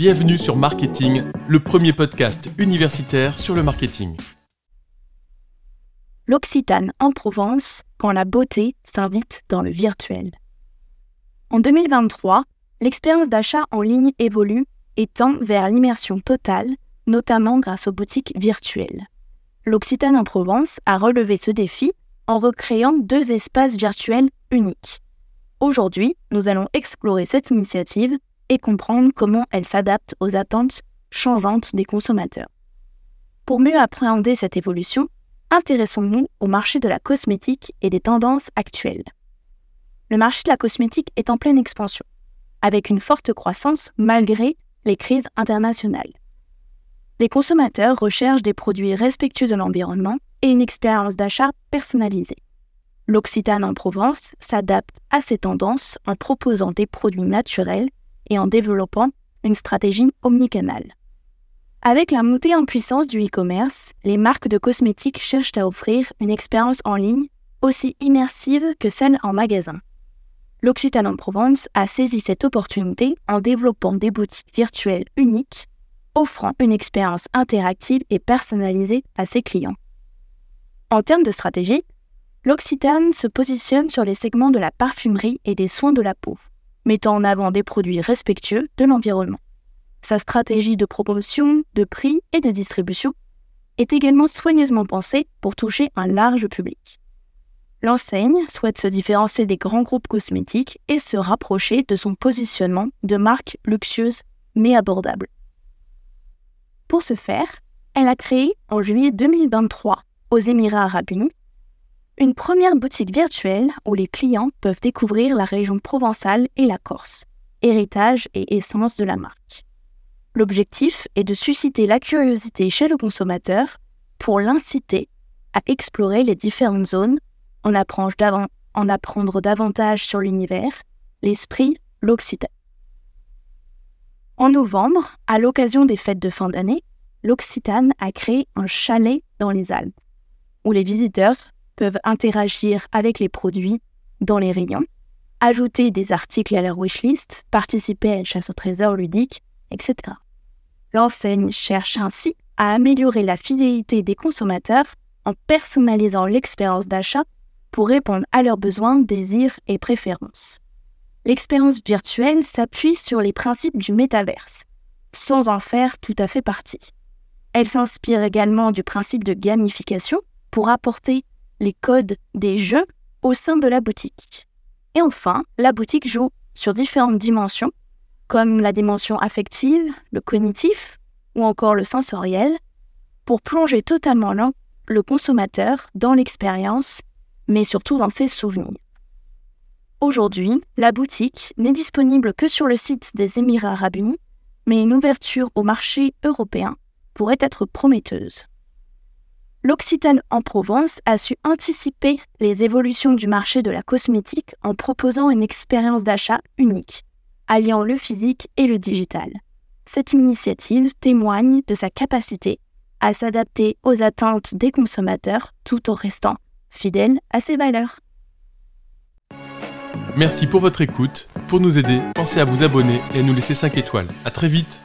Bienvenue sur Marketing, le premier podcast universitaire sur le marketing. L'Occitane en Provence, quand la beauté s'invite dans le virtuel. En 2023, l'expérience d'achat en ligne évolue et tend vers l'immersion totale, notamment grâce aux boutiques virtuelles. L'Occitane en Provence a relevé ce défi en recréant deux espaces virtuels uniques. Aujourd'hui, nous allons explorer cette initiative et comprendre comment elle s'adapte aux attentes changeantes des consommateurs. Pour mieux appréhender cette évolution, intéressons-nous au marché de la cosmétique et des tendances actuelles. Le marché de la cosmétique est en pleine expansion, avec une forte croissance malgré les crises internationales. Les consommateurs recherchent des produits respectueux de l'environnement et une expérience d'achat personnalisée. L'Occitane en Provence s'adapte à ces tendances en proposant des produits naturels et en développant une stratégie omnicanale. Avec la montée en puissance du e-commerce, les marques de cosmétiques cherchent à offrir une expérience en ligne aussi immersive que celle en magasin. L'Occitane en Provence a saisi cette opportunité en développant des boutiques virtuelles uniques, offrant une expérience interactive et personnalisée à ses clients. En termes de stratégie, l'Occitane se positionne sur les segments de la parfumerie et des soins de la peau, mettant en avant des produits respectueux de l'environnement. Sa stratégie de promotion, de prix et de distribution est également soigneusement pensée pour toucher un large public. L'enseigne souhaite se différencier des grands groupes cosmétiques et se rapprocher de son positionnement de marque luxueuse mais abordable. Pour ce faire, elle a créé en juillet 2023 aux Émirats arabes unis une première boutique virtuelle où les clients peuvent découvrir la région provençale et la Corse, héritage et essence de la marque. L'objectif est de susciter la curiosité chez le consommateur pour l'inciter à explorer les différentes zones, en apprendre, en apprendre davantage sur l'univers, l'esprit, l'Occitane. En novembre, à l'occasion des fêtes de fin d'année, l'Occitane a créé un chalet dans les Alpes, où les visiteurs peuvent interagir avec les produits dans les rayons, ajouter des articles à leur wishlist, participer à une chasse au trésor ludique, etc. L'enseigne cherche ainsi à améliorer la fidélité des consommateurs en personnalisant l'expérience d'achat pour répondre à leurs besoins, désirs et préférences. L'expérience virtuelle s'appuie sur les principes du métaverse, sans en faire tout à fait partie. Elle s'inspire également du principe de gamification pour apporter les codes des jeux au sein de la boutique. Et enfin, la boutique joue sur différentes dimensions, comme la dimension affective, le cognitif ou encore le sensoriel, pour plonger totalement le consommateur dans l'expérience, mais surtout dans ses souvenirs. Aujourd'hui, la boutique n'est disponible que sur le site des Émirats arabes unis, mais une ouverture au marché européen pourrait être prometteuse l'Occitane en Provence a su anticiper les évolutions du marché de la cosmétique en proposant une expérience d'achat unique, alliant le physique et le digital. Cette initiative témoigne de sa capacité à s'adapter aux attentes des consommateurs tout en restant fidèle à ses valeurs. Merci pour votre écoute. Pour nous aider, pensez à vous abonner et à nous laisser 5 étoiles. À très vite